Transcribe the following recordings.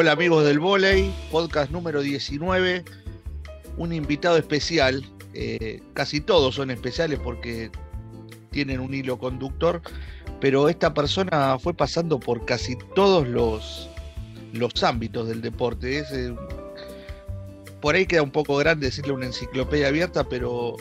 Hola amigos del volei, podcast número 19, un invitado especial, eh, casi todos son especiales porque tienen un hilo conductor, pero esta persona fue pasando por casi todos los, los ámbitos del deporte. Eh, por ahí queda un poco grande decirle una enciclopedia abierta, pero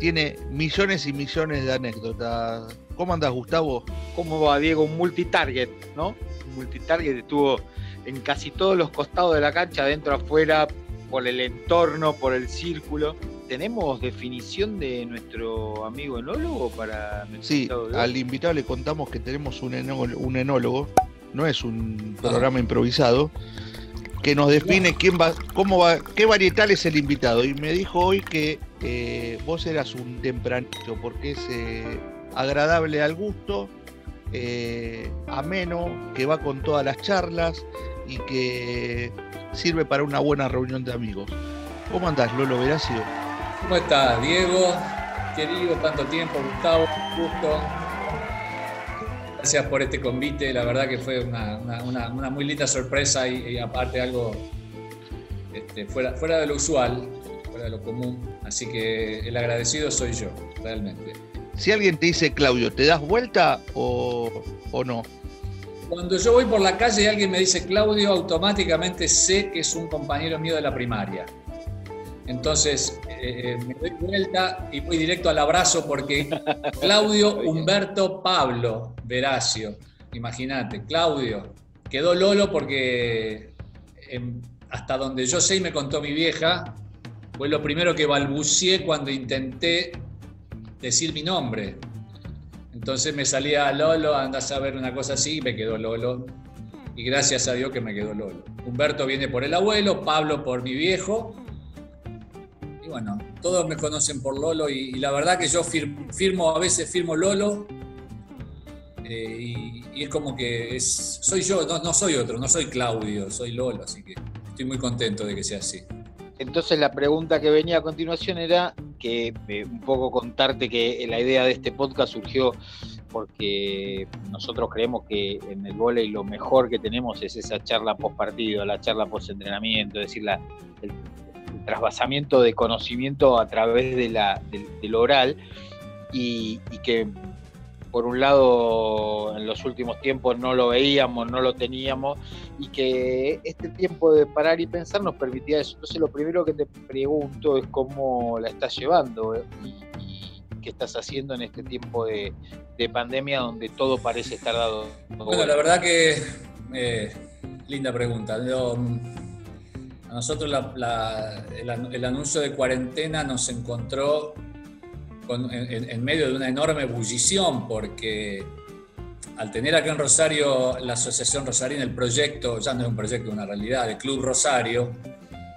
tiene millones y millones de anécdotas. ¿Cómo andas, Gustavo? ¿Cómo va, Diego? Un multitarget, ¿no? Un multitarget estuvo en casi todos los costados de la cancha, adentro, afuera, por el entorno, por el círculo. ¿Tenemos definición de nuestro amigo enólogo para Sí, al invitado le contamos que tenemos un enólogo, no es un programa improvisado, que nos define quién va, cómo va, qué varietal es el invitado. Y me dijo hoy que eh, vos eras un tempranito, porque es eh, agradable al gusto, eh, ameno, que va con todas las charlas y que sirve para una buena reunión de amigos. ¿Cómo andás, Lolo Veracio? ¿Cómo estás, Diego? Querido, tanto tiempo, Gustavo, gusto. Gracias por este convite, la verdad que fue una, muy linda sorpresa y, aparte algo este, fuera, fuera de lo usual, fuera de lo común. Así que el agradecido soy yo, realmente. Si alguien te dice Claudio, ¿te das vuelta o, o no? Cuando yo voy por la calle y alguien me dice Claudio, automáticamente sé que es un compañero mío de la primaria. Entonces eh, me doy vuelta y voy directo al abrazo porque Claudio Humberto Pablo Veracio, imagínate, Claudio, quedó Lolo porque em, hasta donde yo sé y me contó mi vieja, fue lo primero que balbucié cuando intenté decir mi nombre. Entonces me salía Lolo, andas a ver una cosa así, y me quedó Lolo. Y gracias a Dios que me quedó Lolo. Humberto viene por el abuelo, Pablo por mi viejo. Y bueno, todos me conocen por Lolo y, la verdad que yo firmo, a veces firmo Lolo. Eh, y, es como que es, soy yo, no soy otro, no soy Claudio, soy Lolo, así que estoy muy contento de que sea así. Entonces la pregunta que venía a continuación era que un poco contarte que la idea de este podcast surgió porque nosotros creemos que en el volei lo mejor que tenemos es esa charla post partido, la charla post entrenamiento, es decir, el, trasvasamiento de conocimiento a través de la, del, oral y que por un lado en los últimos tiempos no lo veíamos, no lo teníamos, y que este tiempo de parar y pensar nos permitía eso. Entonces lo primero que te pregunto es cómo la estás llevando eh, y, qué estás haciendo en este tiempo de, pandemia donde todo parece estar dado. Bueno, la verdad que eh, linda pregunta. a nosotros el anuncio de cuarentena nos encontró en, medio de una enorme ebullición, porque al tener acá en Rosario la Asociación Rosarina, el proyecto, ya no es un proyecto, es una realidad, el Club Rosario,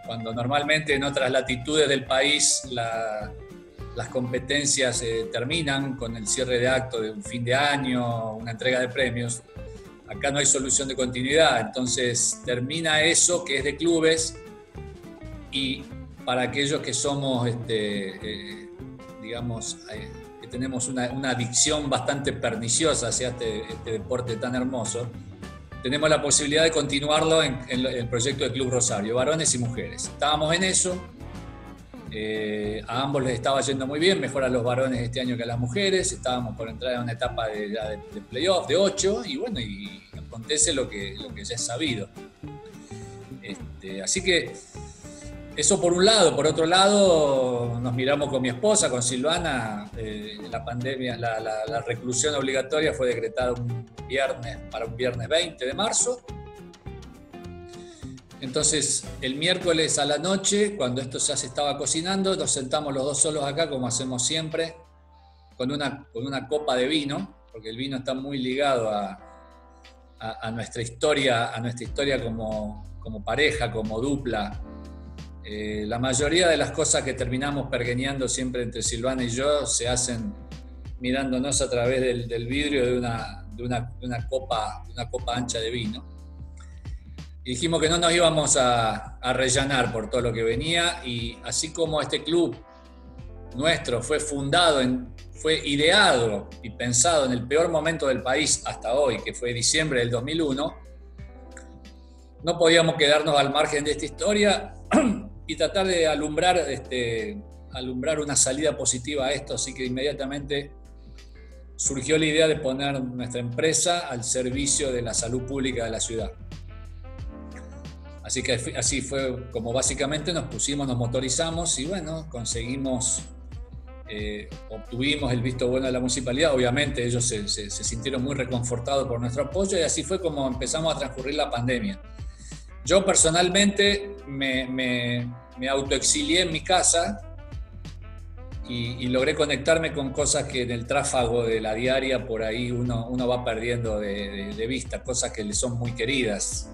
cuando normalmente en otras latitudes del país las competencias eh, terminan con el cierre de acto de un fin de año, una entrega de premios, acá no hay solución de continuidad, entonces termina eso que es de clubes y para aquellos que somos este, eh, digamos, eh, que tenemos una, adicción bastante perniciosa hacia este, este, deporte tan hermoso, tenemos la posibilidad de continuarlo en, el proyecto de Club Rosario, varones y mujeres. Estábamos en eso, eh, a ambos les estaba yendo muy bien, mejor a los varones este año que a las mujeres, estábamos por entrar en una etapa de, de, playoff de 8 y bueno, y acontece lo que, lo que ya es sabido. Este, así que eso por un lado. Por otro lado, nos miramos con mi esposa, con Silvana. Eh, la pandemia, la, reclusión obligatoria fue decretada un viernes, para un viernes 20 de marzo. Entonces, el miércoles a la noche, cuando esto ya se estaba cocinando, nos sentamos los dos solos acá, como hacemos siempre, con una, con una copa de vino, porque el vino está muy ligado a, a, nuestra historia, a nuestra historia como, como pareja, como dupla, eh, la mayoría de las cosas que terminamos pergeñando siempre entre Silvana y yo se hacen mirándonos a través del, vidrio de una, de, una, copa, una copa ancha de vino. Y dijimos que no nos íbamos a, a rellenar por todo lo que venía y así como este club nuestro fue fundado, en, fue ideado y pensado en el peor momento del país hasta hoy, que fue diciembre del 2001, no podíamos quedarnos al margen de esta historia y tratar de alumbrar, este, alumbrar una salida positiva a esto, así que inmediatamente surgió la idea de poner nuestra empresa al servicio de la salud pública de la ciudad. Así que así fue como básicamente nos pusimos, nos motorizamos y bueno, conseguimos, eh, obtuvimos el visto bueno de la municipalidad. Obviamente ellos se, sintieron muy reconfortados por nuestro apoyo y así fue como empezamos a transcurrir la pandemia. Yo personalmente me, autoexilié en mi casa y, logré conectarme con cosas que en el tráfago de la diaria por ahí uno, uno va perdiendo de, de, vista, cosas que le son muy queridas.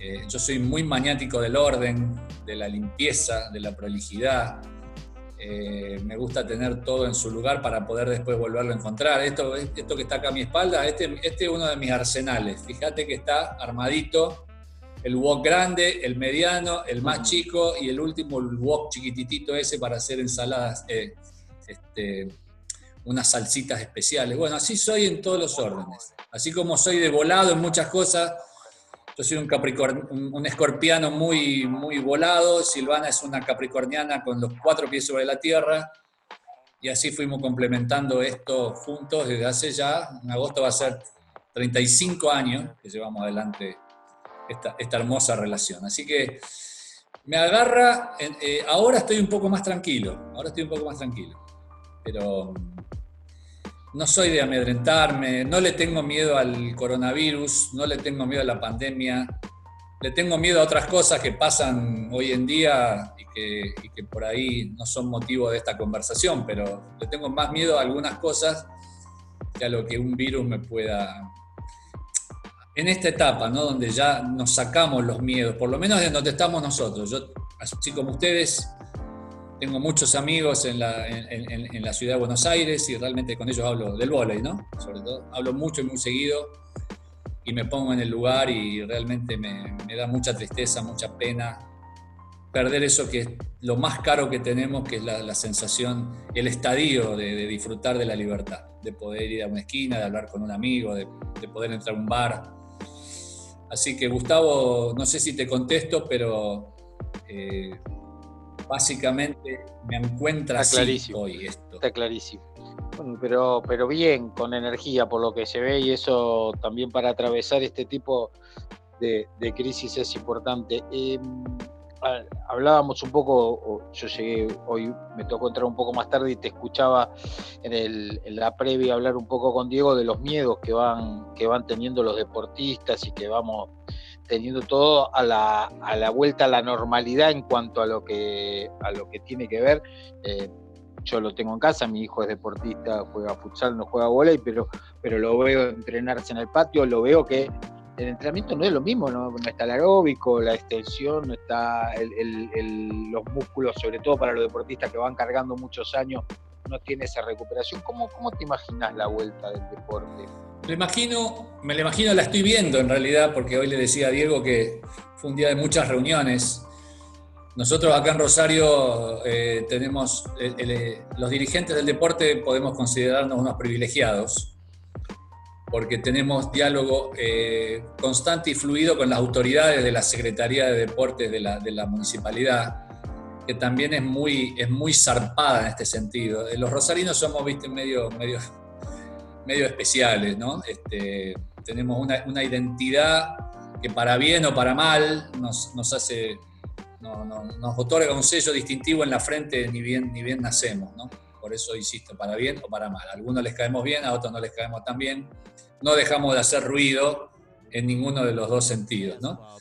Eh, yo soy muy maniático del orden, de la limpieza, de la prolijidad. Eh, me gusta tener todo en su lugar para poder después volverlo a encontrar. Esto, esto que está acá a mi espalda, este, este es uno de mis arsenales. Fíjate que está armadito el wok grande, el mediano, el más chico y el último, el wok chiquititito ese para hacer ensaladas, eh, este, unas salsitas especiales. Bueno, así soy en todos los órdenes. Así como soy de volado en muchas cosas, yo soy un, capricorn, un, escorpiano muy, muy volado, Silvana es una capricorniana con los cuatro pies sobre la tierra, y así fuimos complementando esto juntos desde hace ya, en agosto va a ser 35 años que llevamos adelante esta, hermosa relación. Así que me agarra, eh, ahora estoy un poco más tranquilo, ahora estoy un poco más tranquilo, pero no soy de amedrentarme, no le tengo miedo al coronavirus, no le tengo miedo a la pandemia, le tengo miedo a otras cosas que pasan hoy en día y que, por ahí no son motivo de esta conversación, pero le tengo más miedo a algunas cosas que a lo que un virus me pueda... En esta etapa, ¿no? Donde ya nos sacamos los miedos, por lo menos de donde estamos nosotros. Yo, así como ustedes, tengo muchos amigos en la, en, la, ciudad de Buenos Aires y realmente con ellos hablo del vóley, ¿no? Sobre todo, hablo mucho y muy seguido y me pongo en el lugar y realmente me, me da mucha tristeza, mucha pena perder eso que es lo más caro que tenemos, que es la, la sensación, el estadio de, de, disfrutar de la libertad, de poder ir a una esquina, de hablar con un amigo, de, de poder entrar a un bar. Así que Gustavo, no sé si te contesto, pero eh, básicamente me encuentra Está clarísimo. hoy esto. Está clarísimo. pero, pero bien, con energía por lo que se ve y eso también para atravesar este tipo de, crisis es importante. Em, hablábamos un poco, yo llegué hoy, me tocó entrar un poco más tarde y te escuchaba en, en, la previa hablar un poco con Diego de los miedos que van, que van teniendo los deportistas y que vamos teniendo todo a la, a la vuelta a la normalidad en cuanto a lo que, a lo que tiene que ver. Eh, yo lo tengo en casa, mi hijo es deportista, juega futsal, no juega volei, pero, pero lo veo entrenarse en el patio, lo veo que el entrenamiento no es lo mismo, no, está el aeróbico, la extensión, no está los músculos, sobre todo para los deportistas que van cargando muchos años, no tiene esa recuperación. ¿Cómo, cómo te imaginas la vuelta del deporte? Me imagino, me la imagino, la estoy viendo en realidad, porque hoy le decía a Diego que fue un día de muchas reuniones. Nosotros acá en Rosario eh, tenemos, eh, los dirigentes del deporte podemos considerarnos unos privilegiados, porque tenemos diálogo eh, constante y fluido con las autoridades de la Secretaría de Deportes de la, de la municipalidad, que también es muy, es muy zarpada en este sentido. Los rosarinos somos, viste, medio, medio medio especiales, ¿no? Este, tenemos una, identidad que para bien o para mal nos, hace, nos otorga un sello distintivo en la frente ni bien, ni bien nacemos, ¿no? Por eso insisto, para bien o para mal. A algunos les caemos bien, a otros no les caemos tan bien. No dejamos de hacer ruido en ninguno de los dos sentidos, ¿no?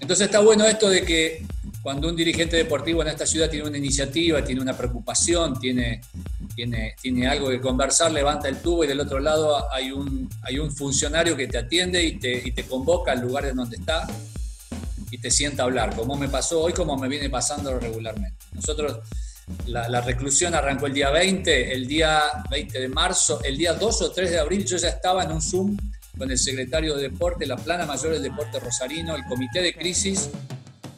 Entonces está bueno esto de que cuando un dirigente deportivo en esta ciudad tiene una iniciativa, tiene una preocupación, tiene, tiene, tiene algo que conversar, levanta el tubo y del otro lado hay un, hay un funcionario que te atiende y te, y te convoca al lugar en donde está y te sienta a hablar, como me pasó hoy, como me viene pasando regularmente. Nosotros, la, reclusión arrancó el día 20, el día 20 de marzo, el día 2 o 3 de abril yo ya estaba en un Zoom con el secretario de Deporte, la plana mayor del deporte rosarino, el comité de crisis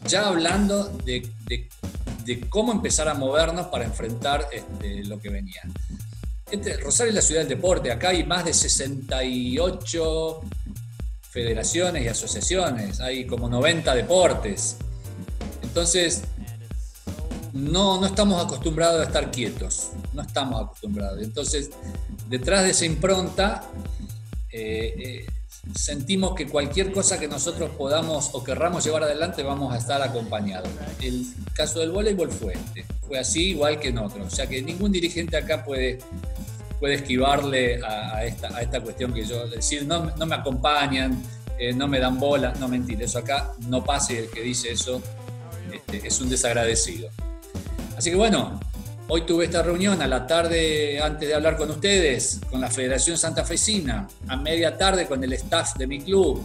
ya hablando de, cómo empezar a movernos para enfrentar este, lo que venía. Este, Rosario es la ciudad del deporte, acá hay más de 68 federaciones y asociaciones, hay como 90 deportes. Entonces, no, no estamos acostumbrados a estar quietos, no estamos acostumbrados. Entonces, detrás de esa impronta, eh, eh, sentimos que cualquier cosa que nosotros podamos o querramos llevar adelante vamos a estar acompañados. El caso del voleibol fue este, fue así igual que en otros. O sea que ningún dirigente acá puede, puede esquivarle a, esta, a esta cuestión que yo, decir, no, no me acompañan, eh, no me dan bola, no mentir, eso acá no pasa y el que dice eso este, es un desagradecido. Así que bueno, Hoy tuve esta reunión a la tarde antes de hablar con ustedes, con la Federación Santa Fecina, a media tarde con el staff de mi club.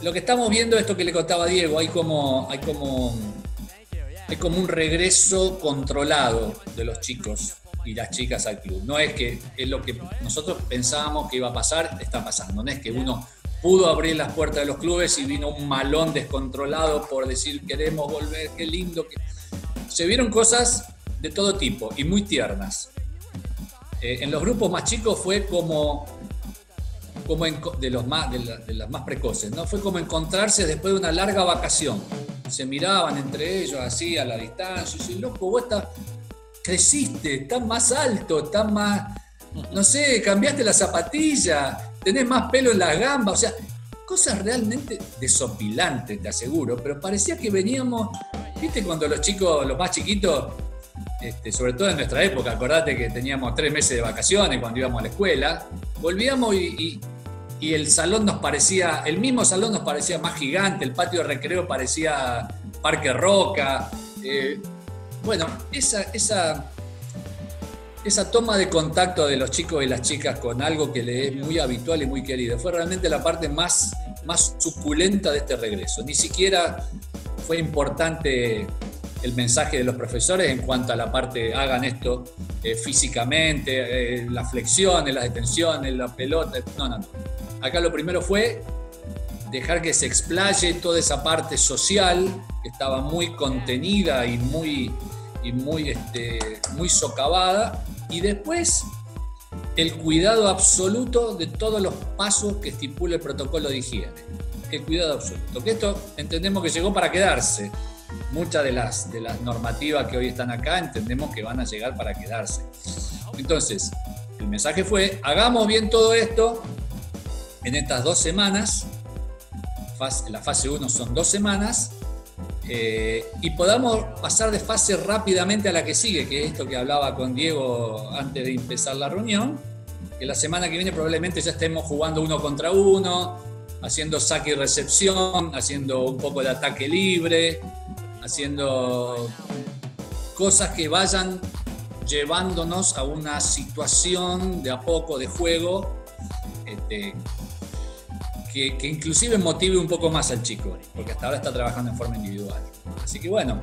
Lo que estamos viendo, esto que le contaba Diego, hay como, hay como, hay como un regreso controlado de los chicos y las chicas al club. No es que es lo que nosotros pensábamos que iba a pasar, está pasando. No es que uno pudo abrir las puertas de los clubes y vino un malón descontrolado por decir queremos volver, qué lindo. Que se vieron cosas de todo tipo y muy tiernas. Eh, en los grupos más chicos fue como, como de, los más, de, las más precoces, ¿no? Fue como encontrarse después de una larga vacación. Se miraban entre ellos así a la distancia y loco, vos estás, creciste, estás más alto, estás más, no sé, cambiaste la zapatilla, tenés más pelo en las gambas, o sea, cosas realmente desopilantes, te aseguro, pero parecía que veníamos ¿Viste cuando los chicos, los más chiquitos, este, sobre todo en nuestra época, acordate que teníamos tres meses de vacaciones cuando íbamos a la escuela, volvíamos y, el salón nos parecía, el mismo salón nos parecía más gigante, el patio de recreo parecía Parque Roca. Eh, bueno, esa, esa, esa toma de contacto de los chicos y las chicas con algo que le es muy habitual y muy querido fue realmente la parte más, más suculenta de este regreso. Ni siquiera fue importante el mensaje de los profesores en cuanto a la parte, hagan esto eh, físicamente, eh, las flexiones, las detenciones, la pelota. No, no, no. Acá lo primero fue dejar que se explaye toda esa parte social que estaba muy contenida y muy, y muy, este, muy socavada. Y después el cuidado absoluto de todos los pasos que estipula el protocolo de higiene el cuidado absoluto. Que esto entendemos que llegó para quedarse. Muchas de las, de las normativas que hoy están acá entendemos que van a llegar para quedarse. Entonces, el mensaje fue, hagamos bien todo esto en estas dos semanas, la fase 1 son dos semanas, eh, y podamos pasar de fase rápidamente a la que sigue, que es esto que hablaba con Diego antes de empezar la reunión, que la semana que viene probablemente ya estemos jugando uno contra uno, haciendo saque y recepción, haciendo un poco de ataque libre, haciendo cosas que vayan llevándonos a una situación de a poco de juego este, que, que, inclusive motive un poco más al chico, porque hasta ahora está trabajando en forma individual. Así que bueno,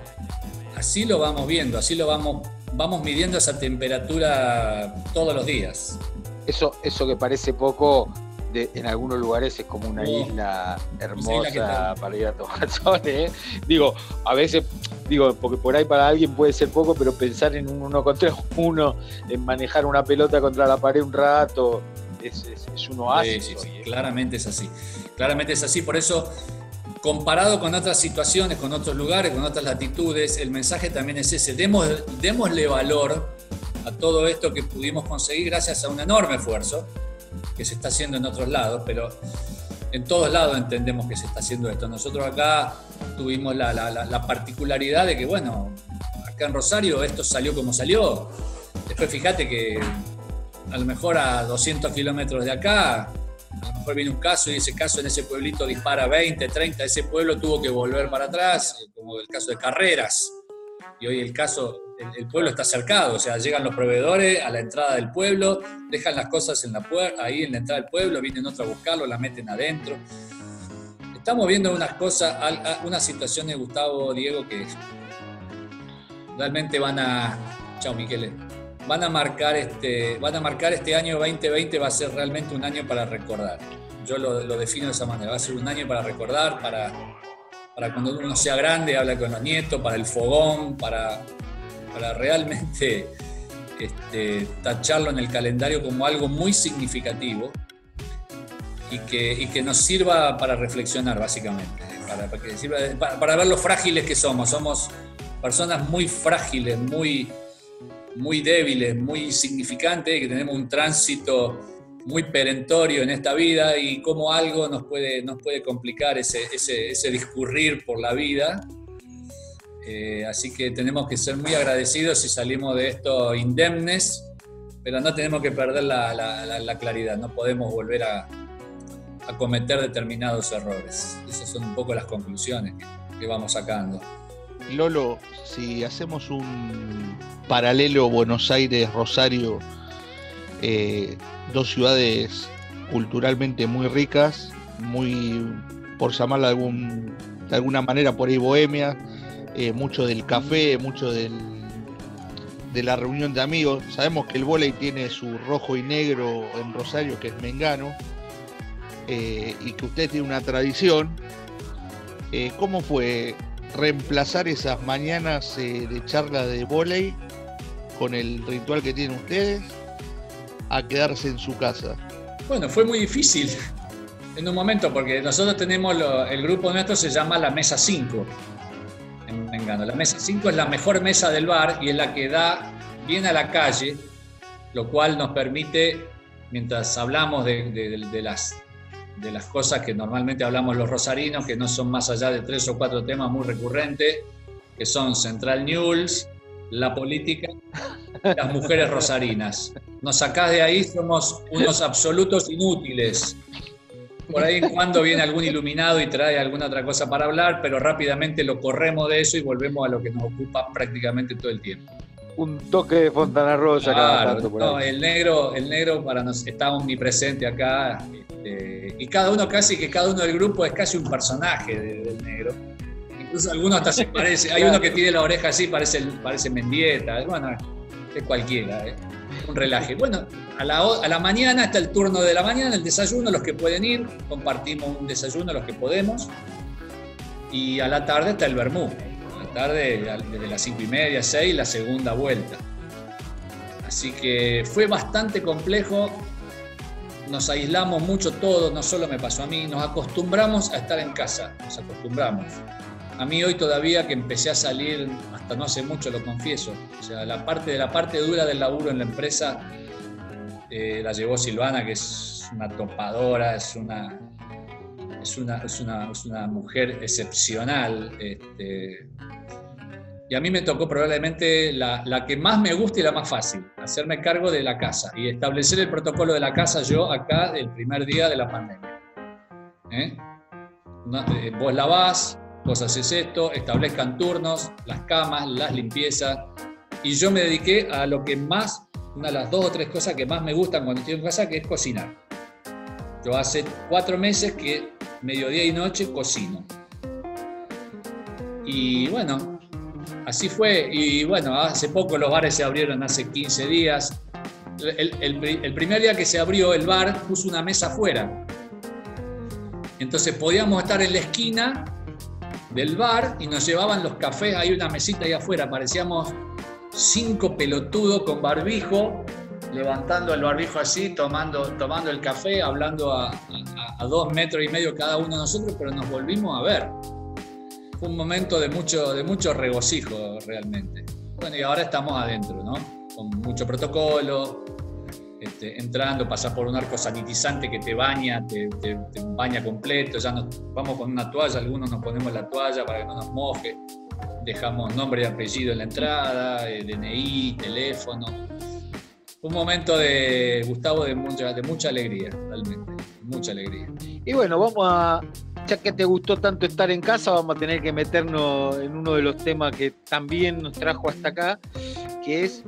así lo vamos viendo, así lo vamos, vamos midiendo esa temperatura todos los días. Eso, eso que parece poco, en algunos lugares es como una isla hermosa para ir a tomar sol. ¿eh? Digo, a veces, digo, porque por ahí para alguien puede ser poco, pero pensar en un uno contra uno, en manejar una pelota contra la pared un rato, es, es, un oasis. claramente es así. Claramente es así. Por eso, comparado con otras situaciones, con otros lugares, con otras latitudes, el mensaje también es ese. Demos, démosle valor a todo esto que pudimos conseguir gracias a un enorme esfuerzo que se está haciendo en otros lados, pero en todos lados entendemos que se está haciendo esto. Nosotros acá tuvimos la, particularidad de que, bueno, acá en Rosario esto salió como salió. Después fíjate que a lo mejor a 200 kilómetros de acá, a lo mejor viene un caso y ese caso en ese pueblito dispara 20, 30, ese pueblo tuvo que volver para atrás, como el caso de Carreras. Y hoy el caso el, pueblo está cercado, o sea, llegan los proveedores a la entrada del pueblo, dejan las cosas en la ahí en la entrada del pueblo, vienen otros a buscarlo, la meten adentro. Estamos viendo unas cosas, unas situaciones, Gustavo, Diego, que realmente van a. Chao, Miquel. Van a marcar este, van a marcar este año 2020, va a ser realmente un año para recordar. Yo lo, defino de esa manera, va a ser un año para recordar, para, para cuando uno sea grande, habla con los nietos, para el fogón, para, para realmente este, tacharlo en el calendario como algo muy significativo. y que, que nos sirva para reflexionar, básicamente, para, para, para, ver lo frágiles que somos. Somos personas muy frágiles, muy, muy débiles, muy significantes, que tenemos un tránsito muy perentorio en esta vida y cómo algo nos puede, nos puede complicar ese, ese, discurrir por la vida. Eh, así que tenemos que ser muy agradecidos si salimos de esto indemnes, pero no tenemos que perder la, la claridad, no podemos volver a, a cometer determinados errores. Esas son un poco las conclusiones que, vamos sacando. Lolo, si hacemos un paralelo Buenos Aires-Rosario, eh, dos ciudades culturalmente muy ricas, muy, por llamarla de, de alguna manera, por ahí bohemia, eh, mucho del café, mucho de la reunión de amigos. Sabemos que el volei tiene su rojo y negro en Rosario, que es Mengano, eh, y que usted tiene una tradición, ¿cómo fue reemplazar esas mañanas eh, de charla de volei con el ritual que tienen ustedes a quedarse en su casa? Bueno, fue muy difícil en un momento porque nosotros tenemos, el grupo nuestro se llama la Mesa 5 en La Mesa 5 es la mejor mesa del bar y es la que da bien a la calle, lo cual nos permite, mientras hablamos de las de las cosas que normalmente hablamos los rosarinos, que no son más allá de tres o cuatro temas muy recurrentes, que son Central News, la política las mujeres rosarinas. Nos sacás de ahí, somos unos absolutos inútiles. Por ahí en cuando viene algún iluminado y trae alguna otra cosa para hablar, pero rápidamente lo corremos de eso y volvemos a lo que nos ocupa prácticamente todo el tiempo un toque de Fontana Rosa claro, el negro, el negro para nos está omnipresente acá. Este, y cada uno casi que cada uno del grupo es casi un personaje del negro. Incluso algunos hasta se parece. Hay uno que tiene la oreja así, parece, parece Mendieta. Bueno, es cualquiera, ¿eh? un relaje. Bueno, a la, a la mañana está el turno de la mañana, el desayuno, los que pueden ir, compartimos un desayuno los que podemos. Y a la tarde está el vermú tarde, desde las 5 y media, 6, la segunda vuelta. Así que fue bastante complejo, nos aislamos mucho todos, no solo me pasó a mí, nos acostumbramos a estar en casa, nos acostumbramos. A mí hoy todavía que empecé a salir, hasta no hace mucho lo confieso, o sea, la parte de la parte dura del laburo en la empresa eh, la llevó Silvana, que es una topadora, es una, es una, es una, es una mujer excepcional. Este, y a mí me tocó probablemente la, la, que más me gusta y la más fácil, hacerme cargo de la casa y establecer el protocolo de la casa yo acá el primer día de la pandemia. ¿Eh? eh vos lavás, vos haces esto, establezcan turnos, las camas, las limpiezas. Y yo me dediqué a lo que más, una de las dos o tres cosas que más me gustan cuando estoy en casa, que es cocinar. Yo hace cuatro meses que mediodía y noche cocino. Y bueno, Así fue, y bueno, hace poco los bares se abrieron, hace 15 días. El, primer día que se abrió el bar puso una mesa afuera. Entonces podíamos estar en la esquina del bar y nos llevaban los cafés, hay una mesita ahí afuera, parecíamos cinco pelotudos con barbijo, levantando el barbijo así, tomando, tomando el café, hablando a, a dos metros y medio cada uno de nosotros, pero nos volvimos a ver fue un momento de mucho, de mucho regocijo realmente. Bueno, y ahora estamos adentro, ¿no? Con mucho protocolo, este, entrando, pasas por un arco sanitizante que te baña, te, baña completo, ya nos vamos con una toalla, algunos nos ponemos la toalla para que no nos moje, dejamos nombre y apellido en la entrada, eh, DNI, teléfono. Un momento de, Gustavo, de mucha, de mucha alegría, realmente, mucha alegría. Y bueno, vamos a, ya que te gustó tanto estar en casa, vamos a tener que meternos en uno de los temas que también nos trajo hasta acá, que es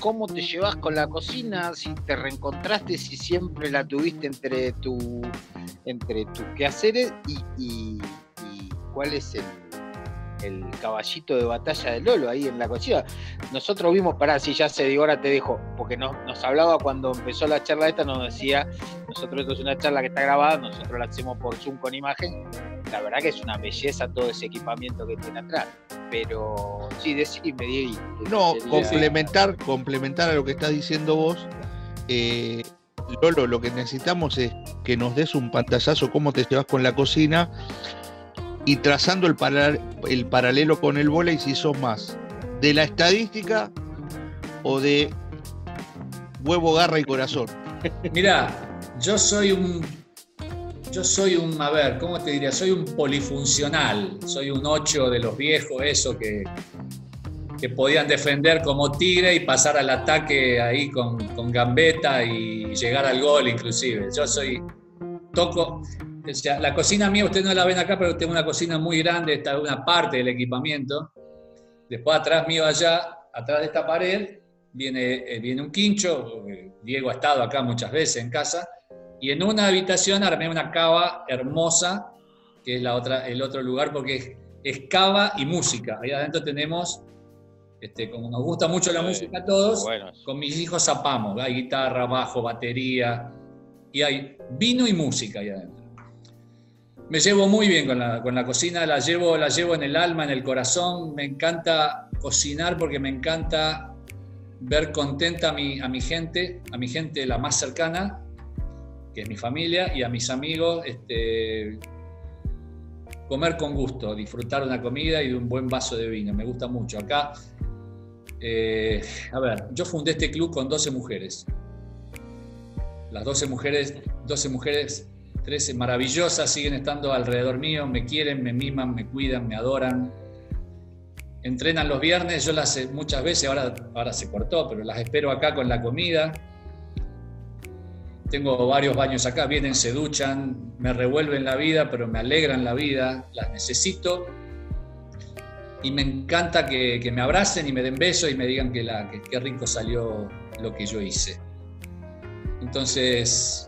cómo te llevas con la cocina, si te reencontraste, si siempre la tuviste entre tu entre tus quehaceres y, y cuál es el, el caballito de batalla de Lolo ahí en la cocina. Nosotros vimos, pará, si ya se dio, ahora te dejo, porque nos, nos hablaba cuando empezó la charla esta, nos decía, nosotros esto es una charla que está grabada, nosotros la hacemos por Zoom con imagen, la verdad que es una belleza todo ese equipamiento que tiene atrás. Pero sí, decime, Diego. No, complementar, complementar a lo que estás diciendo vos. Eh, Lolo, lo que necesitamos es que nos des un pantallazo cómo te llevas con la cocina y trazando el, el paralelo con el volei si sos más de la estadística o de huevo, garra y corazón. Mira, yo soy un yo soy un, a ver, ¿cómo te diría? Soy un polifuncional, soy un ocho de los viejos, eso que, que podían defender como tigre y pasar al ataque ahí con, con gambeta y llegar al gol inclusive. Yo soy, toco, la cocina mía, ustedes no la ven acá, pero tengo una cocina muy grande, esta es una parte del equipamiento. Después atrás mío allá, atrás de esta pared, viene, eh, viene un quincho, Diego ha estado acá muchas veces en casa, y en una habitación armé una cava hermosa, que es la otra, el otro lugar, porque es, cava y música. Ahí adentro tenemos, este, como nos gusta mucho la música a todos, con mis hijos zapamos. Hay guitarra, bajo, batería, y hay vino y música ahí adentro. Me llevo muy bien con la, con la cocina, la llevo, la llevo en el alma, en el corazón. Me encanta cocinar porque me encanta ver contenta a mi, a mi gente, a mi gente la más cercana, que es mi familia, y a mis amigos, este, comer con gusto, disfrutar de una comida y de un buen vaso de vino. Me gusta mucho. Acá, eh, a ver, yo fundé este club con 12 mujeres. Las 12 mujeres, 12 mujeres, 13 maravillosas, siguen estando alrededor mío, me quieren, me miman, me cuidan, me adoran. Entrenan los viernes, yo las muchas veces, ahora, ahora se cortó, pero las espero acá con la comida tengo varios baños acá, vienen, se duchan, me revuelven la vida, pero me alegran la vida, las necesito. Y me encanta que, me abracen y me den besos y me digan que, la, qué rico salió lo que yo hice. Entonces,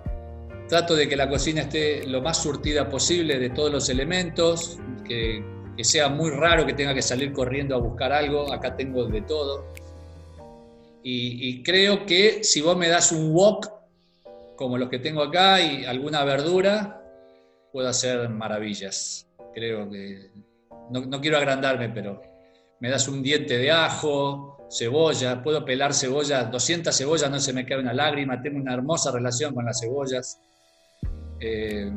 trato de que la cocina esté lo más surtida posible de todos los elementos, que, sea muy raro que tenga que salir corriendo a buscar algo, acá tengo de todo. Y, y creo que si vos me das un wok como los que tengo acá y alguna verdura, puedo hacer maravillas. Creo que, no, quiero agrandarme, pero me das un diente de ajo, cebolla, puedo pelar cebolla, 200 cebollas, no se me cae una lágrima, tengo una hermosa relación con las cebollas. Eh,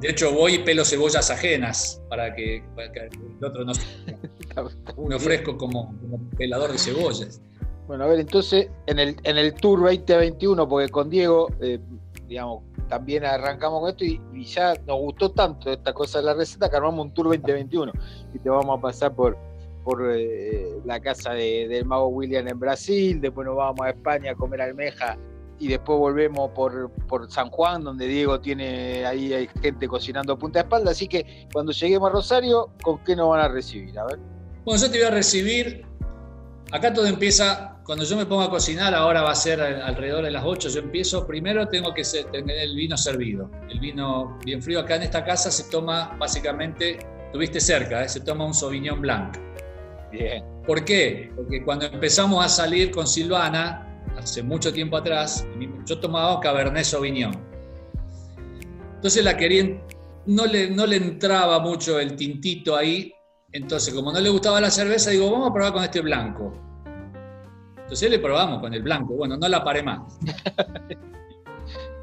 de hecho, voy y pelo cebollas ajenas para que, el otro no me ofrezco como, como pelador de cebollas. Bueno, a ver, entonces, en el, en el Tour 2021, porque con Diego eh, digamos, también arrancamos con esto y, ya nos gustó tanto esta cosa de la receta que armamos un tour 2021 y te vamos a pasar por, por eh, la casa del mago William en Brasil, después nos vamos a España a comer almeja y después volvemos por, por San Juan, donde Diego tiene ahí hay gente cocinando punta de espalda, así que cuando lleguemos a Rosario, ¿con qué nos van a recibir? A ver. Bueno, yo te voy a recibir Acá todo empieza, cuando yo me pongo a cocinar, ahora va a ser alrededor de las 8, yo empiezo, primero tengo que tener el vino servido. El vino bien frío acá en esta casa se toma básicamente, tuviste cerca, ¿eh? se toma un Sauvignon Blanc. Bien. ¿Por qué? Porque cuando empezamos a salir con Silvana, hace mucho tiempo atrás, yo tomaba Cabernet Sauvignon. Entonces la quería, no le, no le entraba mucho el tintito ahí, entonces, como no le gustaba la cerveza, digo, vamos a probar con este blanco. Entonces le probamos con el blanco. Bueno, no la paré más.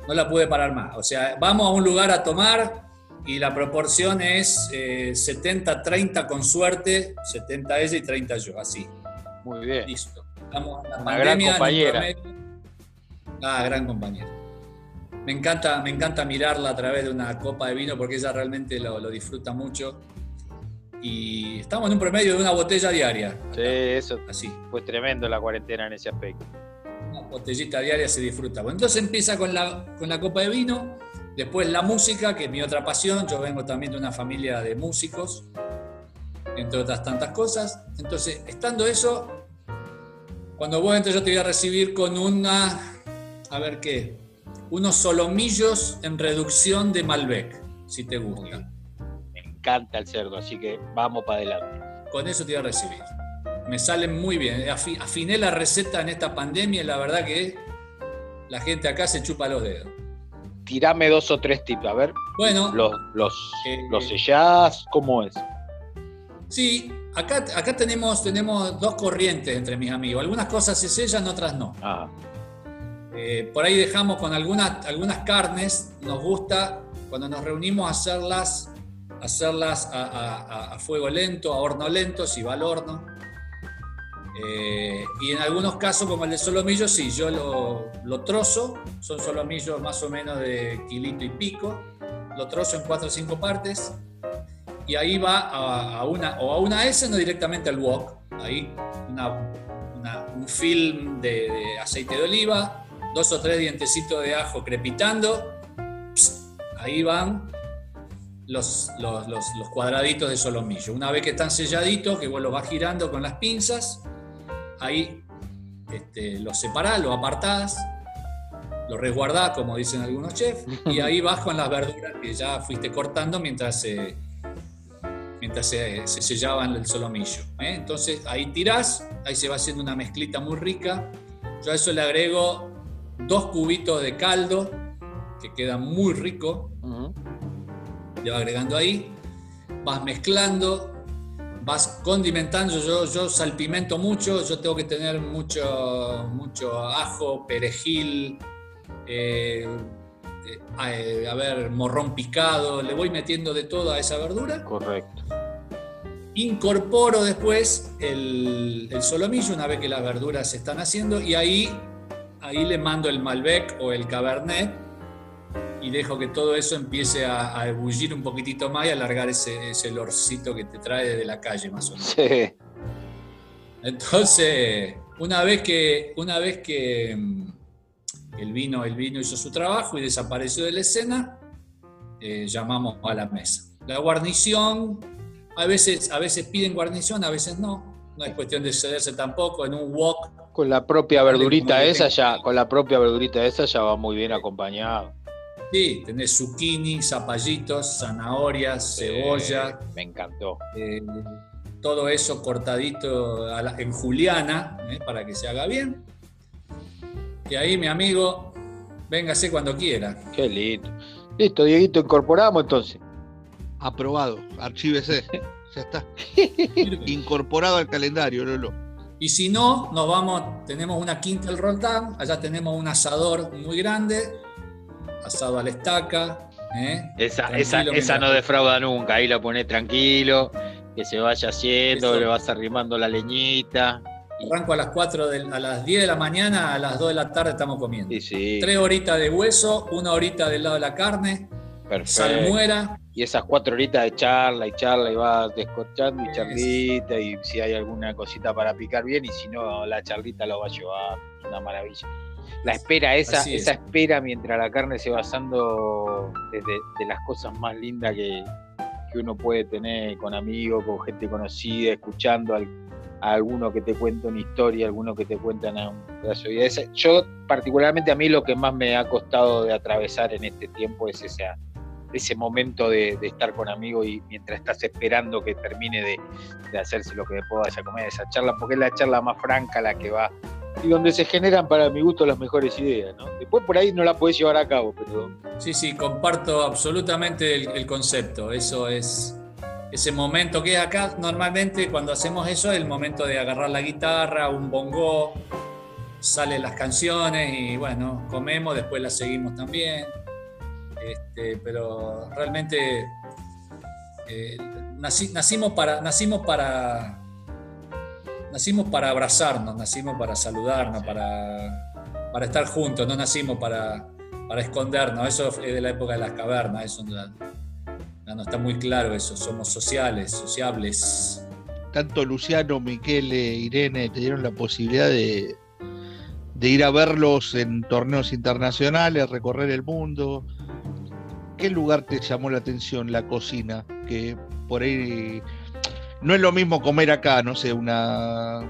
No la pude parar más. O sea, vamos a un lugar a tomar y la proporción es 70-30 eh, con suerte, 70 ella y 30 yo, así. Muy bien. Listo. Estamos en la Una gran compañera. Ah, gran compañera. Me encanta, me encanta mirarla a través de una copa de vino porque ella realmente lo, lo disfruta mucho y estamos en un promedio de una botella diaria. Sí, eso Así. fue tremendo la cuarentena en ese aspecto. Una botellita diaria se disfruta. Bueno, entonces empieza con la, con la copa de vino, después la música, que es mi otra pasión. Yo vengo también de una familia de músicos, entre otras tantas cosas. Entonces, estando eso, cuando vos entres yo te voy a recibir con una, a ver qué, unos solomillos en reducción de Malbec, si te gusta encanta el cerdo, así que vamos para adelante. Con eso te voy a recibir. Me salen muy bien. Afiné la receta en esta pandemia y la verdad que la gente acá se chupa los dedos. Tirame dos o tres tips, a ver. Bueno. Los, los, eh, los sellás, ¿cómo es? Sí, acá, acá tenemos, tenemos dos corrientes entre mis amigos. Algunas cosas se sellan, otras no. Ah. Eh, por ahí dejamos con algunas, algunas carnes, nos gusta cuando nos reunimos hacerlas, hacerlas a, fuego lento, a horno lento, si va al horno. Eh, y en algunos casos, como el de solomillo, sí, yo lo, lo, trozo, son solomillos más o menos de kilito y pico, lo trozo en cuatro o cinco partes, y ahí va a, una, o a una S, no directamente al wok, ahí un film de aceite de oliva, dos o tres dientecitos de ajo crepitando, ahí van los, los, cuadraditos de solomillo. Una vez que están selladitos, que vos los vas girando con las pinzas, ahí este, los separás, los apartás, los resguardás, como dicen algunos chefs, y ahí vas con las verduras que ya fuiste cortando mientras se, mientras se, sellaban el solomillo. ¿eh? Entonces ahí tirás, ahí se va haciendo una mezclita muy rica. Yo a eso le agrego dos cubitos de caldo, que queda muy rico. Le vas agregando ahí, vas mezclando, vas condimentando. Yo, yo salpimento mucho, yo tengo que tener mucho, mucho ajo, perejil, eh, eh, a ver, morrón picado, le voy metiendo de todo a esa verdura. Correcto. Incorporo después el, el solomillo una vez que las verduras se están haciendo y ahí ahí le mando el Malbec o el Cabernet y dejo que todo eso empiece a, ebullir un poquitito más y alargar ese, ese olorcito que te trae desde la calle más o menos. Sí. Entonces, una vez que, una vez que mm, el, vino, el vino hizo su trabajo y desapareció de la escena, eh, llamamos a la mesa. La guarnición, a veces, a veces piden guarnición, a veces no. No es cuestión de cederse tampoco. En un wok con la propia verdurita esa ya, con la propia verdurita esa ya va muy bien acompañado. Sí, tenés zucchini, zapallitos, zanahorias, cebolla. Me encantó. Eh, todo eso cortadito en juliana, eh, para que se haga bien. Y ahí, mi amigo, véngase cuando quiera. Qué lindo. Listo, Dieguito, incorporamos entonces. Aprobado, archívese. ya está. Incorporado al calendario, Lolo. Y si no, nos vamos, tenemos una quinta el Roldán, allá tenemos un asador muy grande, asado a la estaca. ¿eh? Esa, esa, no defrauda nunca, ahí lo pones tranquilo, que se vaya haciendo, le vas arrimando la leñita. Arranco a las 4 a las 10 de la mañana, a las 2 de la tarde estamos comiendo. Tres horitas de hueso, una horita del lado de la carne, Perfecto. salmuera, y esas cuatro horitas de charla y charla y vas descorchando y charlita y si hay alguna cosita para picar bien y si no la charlita lo va a llevar, una maravilla. La espera, esa, esa espera mientras la carne se va asando desde de las cosas más lindas que, uno puede tener con amigos, con gente conocida, escuchando a alguno que te cuenta una historia, alguno que te cuenta un pedazo de vida. Yo particularmente a mí lo que más me ha costado de atravesar en este tiempo es esa ese momento de, estar con amigos y mientras estás esperando que termine de, hacerse lo que después vaya a comer esa charla, porque es la charla más franca la que va y donde se generan para mi gusto las mejores ideas. ¿no? Después por ahí no la puedes llevar a cabo, pero... Sí, sí, comparto absolutamente el, concepto. Eso es ese momento que acá, normalmente cuando hacemos eso es el momento de agarrar la guitarra, un bongo, salen las canciones y bueno, comemos, después las seguimos también. Este, pero realmente eh, nacimos, para, nacimos, para, nacimos para abrazarnos, nacimos para saludarnos, para, para estar juntos, no nacimos para, para escondernos. Eso es de la época de las cavernas, eso no, está muy claro eso, somos sociales, sociables. Tanto Luciano, Miquel, Irene te dieron la posibilidad de, de ir a verlos en torneos internacionales, recorrer el mundo, qué lugar te llamó la atención la cocina? Que por ahí no es lo mismo comer acá, no sé, una,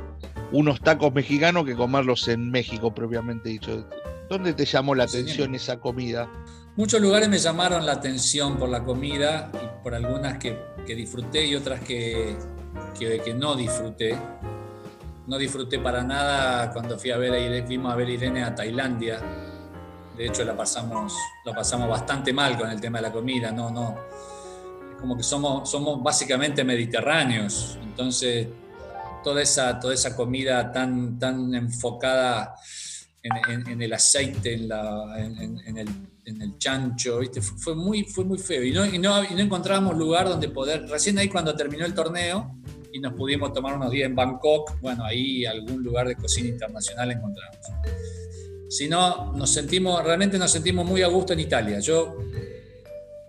unos tacos mexicanos que comerlos en México propiamente dicho. ¿Dónde te llamó la atención esa comida? Muchos lugares me llamaron la atención por la comida y por algunas que, disfruté y otras que, que, no disfruté. No disfruté para nada cuando fui a ver a Irene, fuimos a ver a Irene a Tailandia. De hecho la pasamos, lo pasamos bastante mal con el tema de la comida, no, no, es como que somos, somos básicamente mediterráneos, entonces toda esa, toda esa comida tan, tan enfocada en, el aceite, en, la, en, el, en, el, chancho, ¿viste? Fue, muy, fue muy feo. Y no, y no, y no encontrábamos lugar donde poder. Recién ahí cuando terminó el torneo y nos pudimos tomar unos días en Bangkok, bueno, ahí algún lugar de cocina internacional encontramos. Si no, nos sentimos, realmente nos sentimos muy a gusto en Italia. Yo,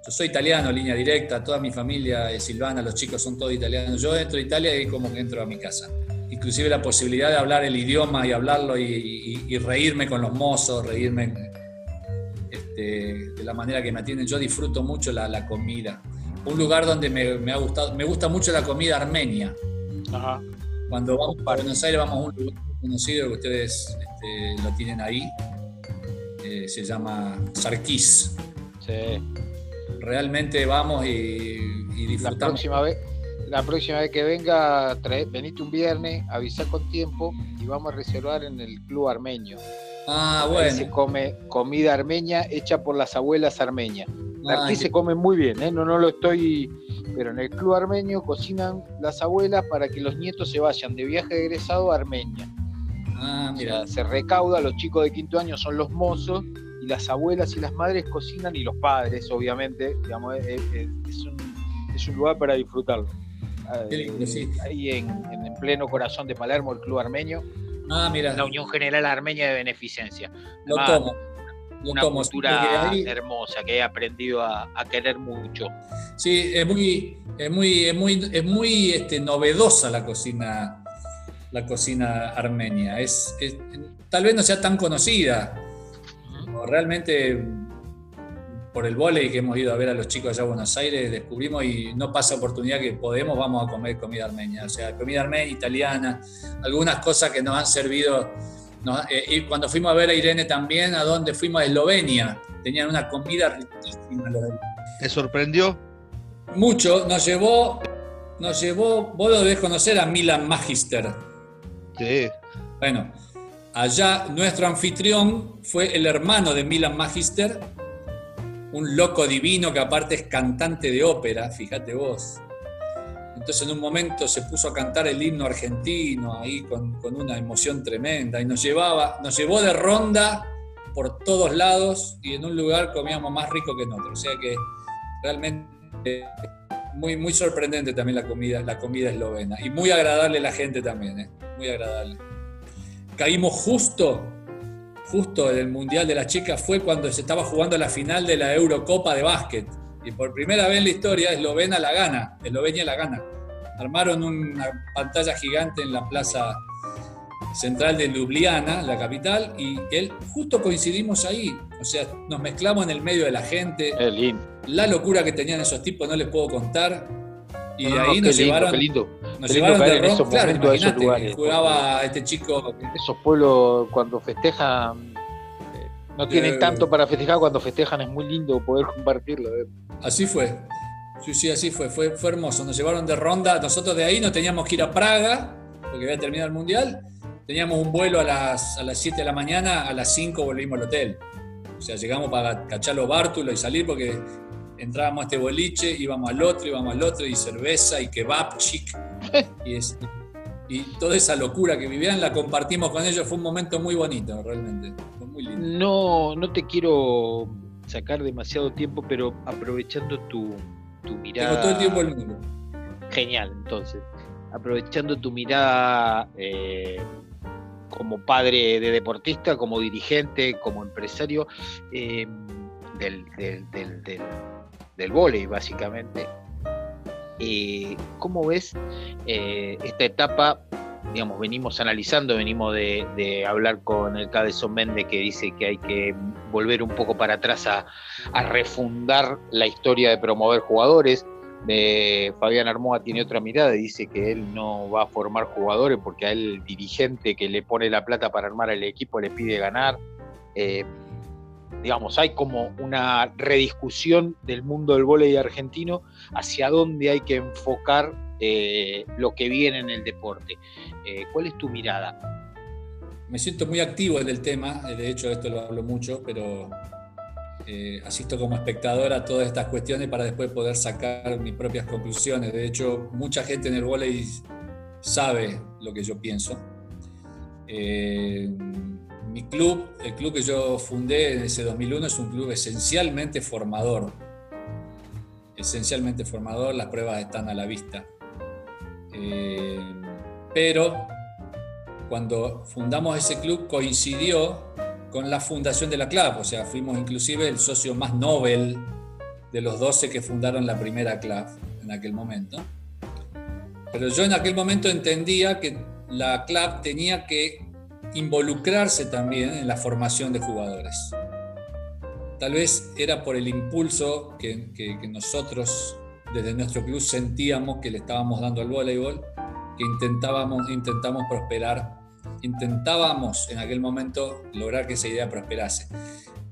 yo soy italiano, línea directa, toda mi familia es silvana, los chicos son todos italianos. Yo entro a Italia y como que entro a mi casa inclusive la posibilidad de hablar el idioma y hablarlo y, reírme con los mozos, reírme este, de la manera que me atienden. Yo disfruto mucho la, comida. Un lugar donde me, ha gustado, me gusta mucho la comida armenia. Cuando vamos a Buenos Aires vamos a un lugar conocido que ustedes este, lo tienen ahí. Eh, se llama Sarkis. Sí. Realmente vamos y, y disfrutamos. La próxima vez, la próxima vez que venga, venite un viernes, avisa con tiempo y vamos a reservar en el club armenio. Ah, bueno. se come comida armenia hecha por las abuelas armenias. Ah, Aquí se come muy bien, ¿eh? no, no lo estoy. Pero en el club armenio cocinan las abuelas para que los nietos se vayan de viaje de egresado a Armenia. Ah, mira. se recauda, los chicos de quinto año son los mozos y las abuelas y las madres cocinan y los padres, obviamente, digamos, es, un, es un lugar para disfrutarlo. Eh, ahí en, en, pleno corazón de Palermo, el Club Armenio. Ah, mira. La Unión General Armenia de Beneficencia. Lo tomo. una cultura hermosa que he aprendido a, querer mucho. Sí, es muy, es muy, es muy, es muy este, novedosa la cocina, la cocina armenia. Es, tal vez no sea tan conocida. Realmente por el volei que hemos ido a ver a los chicos allá a Buenos Aires, descubrimos y no pasa oportunidad que podemos, vamos a comer comida armenia. O sea, comida armenia, italiana, algunas cosas que nos han servido. Eh, y cuando fuimos a ver a Irene también, a donde fuimos a Eslovenia, tenían una comida riquísima. ¿Te sorprendió? Mucho, nos llevó, nos llevó, vos lo debes conocer a Milan Magister. Sí. Bueno, allá nuestro anfitrión fue el hermano de Milan Magister, un loco divino que aparte es cantante de ópera, fíjate vos. Entonces en un momento se puso a cantar el himno argentino ahí con, una emoción tremenda y nos llevaba, nos llevó de ronda por todos lados y en un lugar comíamos más rico que en otro. O sea que realmente muy, muy sorprendente también la comida, la comida eslovena y muy agradable la gente también, ¿eh? muy agradable. Caímos justo justo en el Mundial de las Chicas fue cuando se estaba jugando la final de la Eurocopa de básquet. Y por primera vez en la historia, Eslovenia la gana, Eslovenia la gana. Armaron una pantalla gigante en la plaza central de Ljubljana, la capital, y él justo coincidimos ahí. O sea, nos mezclamos en el medio de la gente. La locura que tenían esos tipos no les puedo contar. Y de ahí nos llevaron. Nos llevaron de Ron, claro, imagínate, jugaba este chico. Esos pueblos cuando festejan eh, no tienen eh, tanto para festejar, cuando festejan es muy lindo poder compartirlo. Eh. Así fue. Sí, sí, así fue. fue. Fue hermoso. Nos llevaron de ronda. Nosotros de ahí no teníamos que ir a Praga, porque había terminado el mundial. Teníamos un vuelo a las, a las 7 de la mañana, a las 5 volvimos al hotel. O sea, llegamos para cachar los bártulos y salir porque entrábamos a este boliche, íbamos al otro, íbamos al otro, y cerveza, y kebab, chic. y, y toda esa locura que vivían la compartimos con ellos, fue un momento muy bonito, realmente. Fue muy lindo. No, no te quiero sacar demasiado tiempo, pero aprovechando tu, tu mirada. Tengo todo el tiempo del mundo. Genial, entonces. Aprovechando tu mirada eh, como padre de deportista, como dirigente, como empresario eh, del, del, del vóley, básicamente. y ¿Cómo ves eh, esta etapa? Digamos, venimos analizando, venimos de, hablar con el Cadezón Méndez que dice que hay que volver un poco para atrás a, refundar la historia de promover jugadores. de Fabián Armoa tiene otra mirada, dice que él no va a formar jugadores porque a él el dirigente que le pone la plata para armar el equipo le pide ganar. Eh, digamos, hay como una rediscusión del mundo del voleibol argentino hacia dónde hay que enfocar eh, lo que viene en el deporte. Eh, ¿Cuál es tu mirada? Me siento muy activo en el tema, de hecho esto lo hablo mucho, pero eh, asisto como espectador a todas estas cuestiones para después poder sacar mis propias conclusiones. De hecho, mucha gente en el voleibol sabe lo que yo pienso mi club, el club que yo fundé en ese 2001 es un club esencialmente formador. Esencialmente formador, las pruebas están a la vista. Eh, pero cuando fundamos ese club coincidió con la fundación de la CLAP, o sea, fuimos inclusive el socio más nobel de los 12 que fundaron la primera CLAP en aquel momento. Pero yo en aquel momento entendía que la CLAP tenía que involucrarse también en la formación de jugadores. Tal vez era por el impulso que, nosotros desde nuestro club sentíamos que le estábamos dando al voleibol, que intentábamos, intentamos prosperar, intentábamos en aquel momento lograr que esa idea prosperase.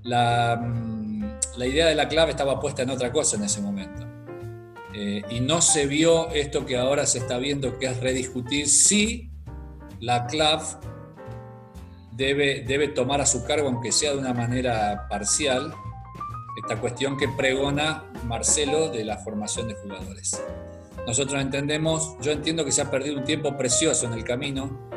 La, mm, la idea de la clave estaba puesta en otra cosa en ese momento. Eh, y no se vio esto que ahora se está viendo, que es rediscutir si la CLAF debe, debe tomar a su cargo, aunque sea de una manera parcial, esta cuestión que pregona Marcelo de la formación de jugadores. Nosotros entendemos, yo entiendo que se ha perdido un tiempo precioso en el camino,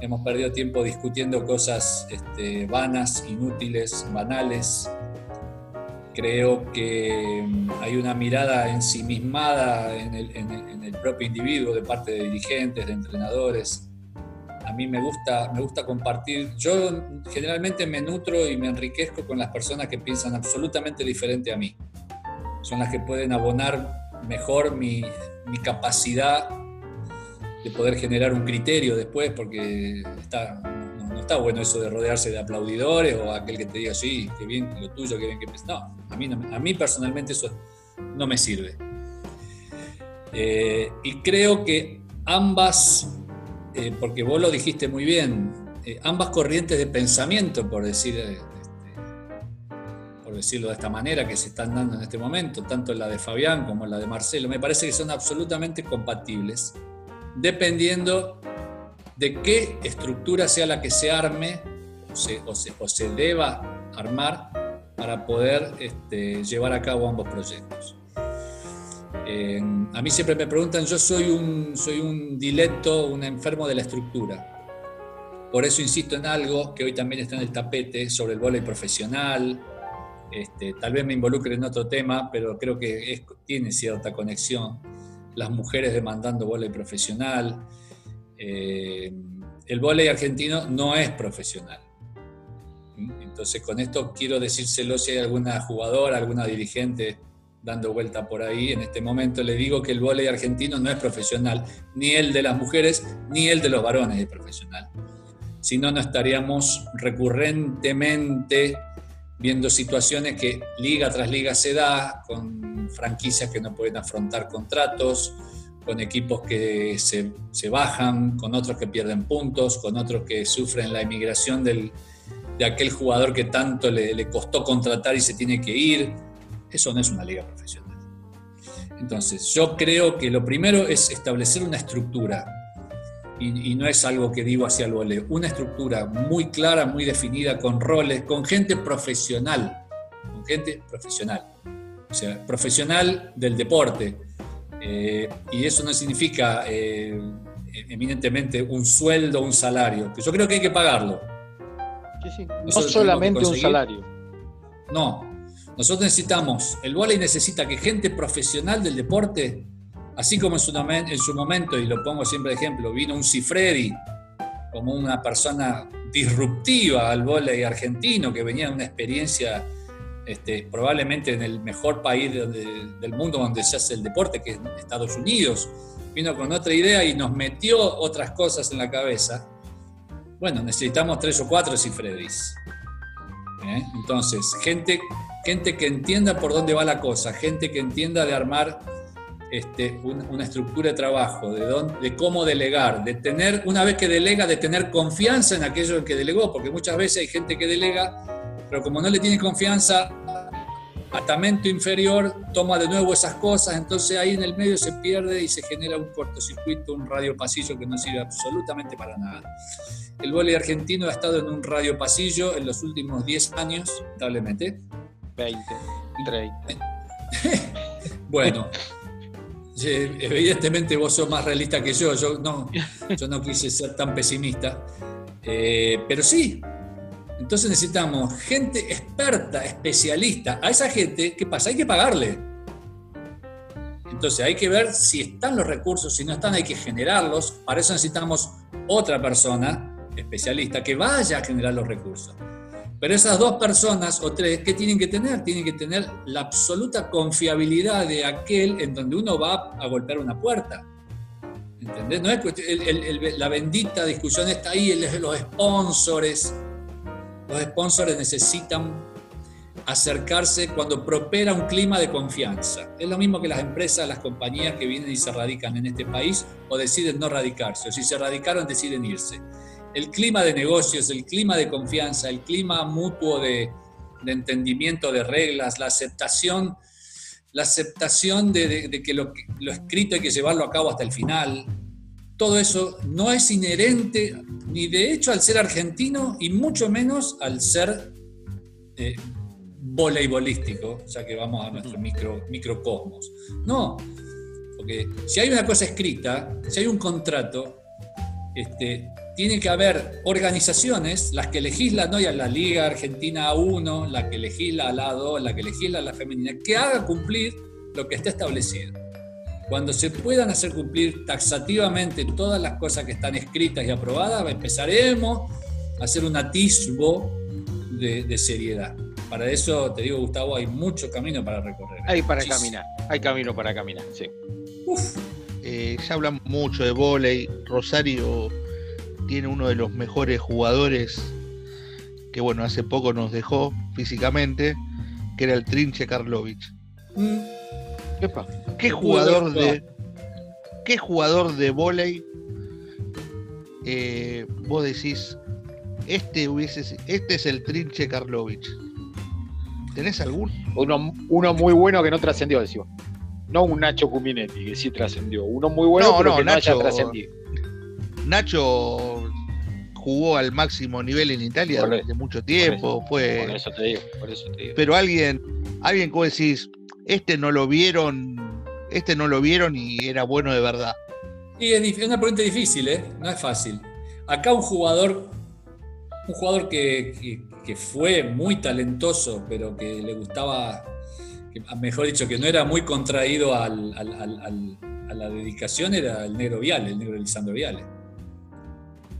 hemos perdido tiempo discutiendo cosas este, vanas, inútiles, banales. Creo que mm, hay una mirada ensimismada en el, en el propio individuo de parte de dirigentes, de entrenadores, a mí me gusta, me gusta compartir. Yo generalmente me nutro y me enriquezco con las personas que piensan absolutamente diferente a mí. Son las que pueden abonar mejor mi, mi capacidad de poder generar un criterio después, porque está, no, está bueno eso de rodearse de aplaudidores o aquel que te diga, sí, qué bien lo tuyo, qué bien que... No, a mí, a mí personalmente eso no me sirve. Eh, y creo que ambas eh, porque vos lo dijiste muy bien, eh, ambas corrientes de pensamiento, por, decir, este, por decirlo de esta manera, que se están dando en este momento, tanto la de Fabián como la de Marcelo, me parece que son absolutamente compatibles, dependiendo de qué estructura sea la que se arme o se, deba armar para poder este, llevar a cabo ambos proyectos. Eh, a mí siempre me preguntan, yo soy un, soy un dilecto, un enfermo de la estructura. Por eso insisto en algo que hoy también está en el tapete sobre el voleibol profesional. Este, tal vez me involucre en otro tema, pero creo que tiene cierta conexión. Las mujeres demandando voleibol profesional. Eh, el voleibol argentino no es profesional. Entonces, con esto quiero decírselo si hay alguna jugadora, alguna dirigente dando vuelta por ahí en este momento, le digo que el vóley argentino no es profesional, ni el de las mujeres, ni el de los varones es profesional. Si no, no estaríamos recurrentemente viendo situaciones que liga tras liga se da, con franquicias que no pueden afrontar contratos, con equipos que se, se bajan, con otros que pierden puntos, con otros que sufren la emigración del, de aquel jugador que tanto le, le costó contratar y se tiene que ir eso no es una liga profesional. Entonces, yo creo que lo primero es establecer una estructura, y, no es algo que digo hacia el voleo, una estructura muy clara, muy definida, con roles, con gente profesional, con gente profesional, o sea, profesional del deporte. Eh, y eso no significa eh, eminentemente un sueldo, un salario, que yo creo que hay que pagarlo. No solamente un salario. No, nosotros necesitamos, el vóley necesita que gente profesional del deporte, así como en su, en su momento, y lo pongo siempre de ejemplo, vino un Cifredi como una persona disruptiva al vóley argentino, que venía de una experiencia este, probablemente en el mejor país del mundo donde se hace el deporte, que es Estados Unidos, vino con otra idea y nos metió otras cosas en la cabeza. Bueno, necesitamos tres o cuatro Cifredis. ¿eh? Entonces, gente gente que entienda por dónde va la cosa, gente que entienda de armar este, una estructura de trabajo, de, de, cómo delegar, de tener, una vez que delega, de tener confianza en aquello en que delegó, porque muchas veces hay gente que delega, pero como no le tiene confianza, atamento inferior toma de nuevo esas cosas, entonces ahí en el medio se pierde y se genera un cortocircuito, un radio pasillo que no sirve absolutamente para nada. El vóley argentino ha estado en un radio pasillo en los últimos 10 años, lamentablemente, 20, 30. bueno, evidentemente vos sos más realista que yo, yo no, yo no quise ser tan pesimista, eh, pero sí, Entonces necesitamos gente experta, especialista. A esa gente, ¿qué pasa? Hay que pagarle. Entonces hay que ver si están los recursos, si no están hay que generarlos. Para eso necesitamos otra persona especialista que vaya a generar los recursos. Pero esas dos personas o tres, ¿qué tienen que tener? Tienen que tener la absoluta confiabilidad de aquel en donde uno va a golpear una puerta. ¿Entendés? No es la bendita discusión está ahí, los sponsors. Los sponsors necesitan acercarse cuando prospera un clima de confianza. Es lo mismo que las empresas, las compañías que vienen y se radican en este país o deciden no radicarse, o si se radicaron deciden irse. El clima de negocios, el clima de confianza, el clima mutuo de, entendimiento de reglas, la aceptación, la aceptación de, que lo, escrito hay que llevarlo a cabo hasta el final, todo eso no es inherente ni de hecho al ser argentino y mucho menos al ser eh, voleibolístico, ya que vamos a nuestro micro, microcosmos. No, porque si hay una cosa escrita, si hay un contrato, este, tiene que haber organizaciones, las que legislan hoy a la Liga Argentina 1, la que legisla a la 2, la que legisla a la femenina, que haga cumplir lo que está establecido. Cuando se puedan hacer cumplir taxativamente todas las cosas que están escritas y aprobadas, empezaremos a hacer un atisbo de seriedad para eso, te digo, Gustavo, hay mucho camino para recorrer. Hay para caminar, hay camino para caminar, sí. Eh, ya hablamos mucho de volei. Rosario tiene uno de los mejores jugadores que, bueno, hace poco nos dejó físicamente, que era el Trinche Karlovich. Mm. ¿Qué jugador de. ¿Qué jugador de volei eh, vos decís, este hubiese, este es el Trinche Karlovich? ¿Tenés algún? Uno, uno muy bueno que no trascendió, decimos. No un Nacho Cuminetti, que sí trascendió. Uno muy bueno pero que no haya trascendido. Nacho jugó al máximo nivel en Italia durante mucho tiempo. Por eso, fue... eso te digo, por eso te digo. Pero alguien, alguien como decís, este no lo vieron, este no lo vieron y era bueno de verdad. Y es una pregunta difícil, ¿eh? No es fácil. Acá un jugador, un jugador que, que fue muy talentoso, pero que le gustaba, mejor dicho, que no era muy contraído a la dedicación, era el negro Viale, el negro Lisandro Viale.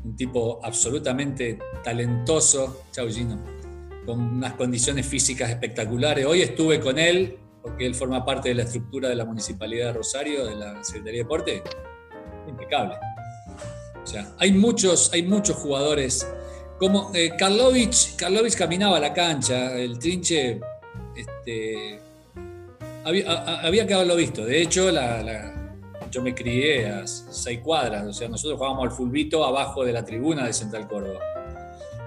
Un tipo absolutamente talentoso, chau Gino, con unas condiciones físicas espectaculares. Hoy estuve con él, porque él forma parte de la estructura de la Municipalidad de Rosario, de la Secretaría de Deporte, impecable. O sea, hay muchos, hay muchos jugadores como eh, Karlovich, caminaba a la cancha, el trinche este, había, que haberlo visto. De hecho, yo me crié a seis cuadras, o sea, nosotros jugábamos al fulbito abajo de la tribuna de Central Córdoba.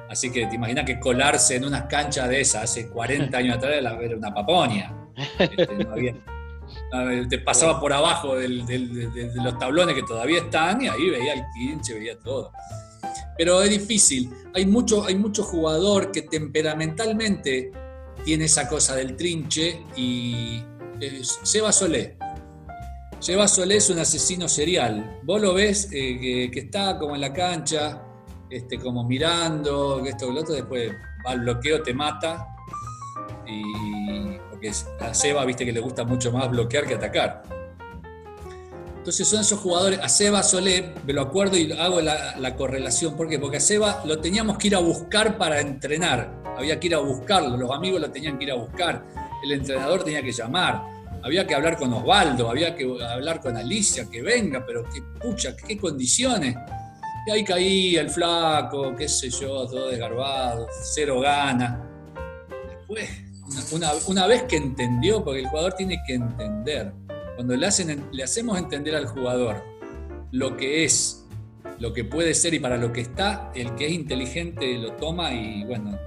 Así que te imaginas que colarse en unas canchas de esas hace 40 años atrás era una paponia. Este, te pasaba por abajo de los tablones que todavía están y ahí veía el trinche, veía todo pero es difícil. Hay mucho, hay mucho jugador que temperamentalmente tiene esa cosa del trinche y eh, Seba Solé. Seba Solé es un asesino serial. Vos lo ves eh, que, está como en la cancha, este, como mirando, esto, que lo otro, después va al bloqueo, te mata. Y porque a Seba, viste que le gusta mucho más bloquear que atacar. Entonces son esos jugadores, a Seba Solé, me lo acuerdo y hago la, correlación. ¿Por qué? Porque a Seba lo teníamos que ir a buscar para entrenar. Había que ir a buscarlo, los amigos lo tenían que ir a buscar, el entrenador tenía que llamar, había que hablar con Osvaldo, había que hablar con Alicia, que venga, pero qué pucha, qué condiciones. Y ahí caía el flaco, qué sé yo, todo desgarbado, cero gana. Después, una, una vez que entendió, porque el jugador tiene que entender cuando le, hacen, le hacemos entender al jugador lo que es, lo que puede ser y para lo que está, el que es inteligente lo toma y bueno,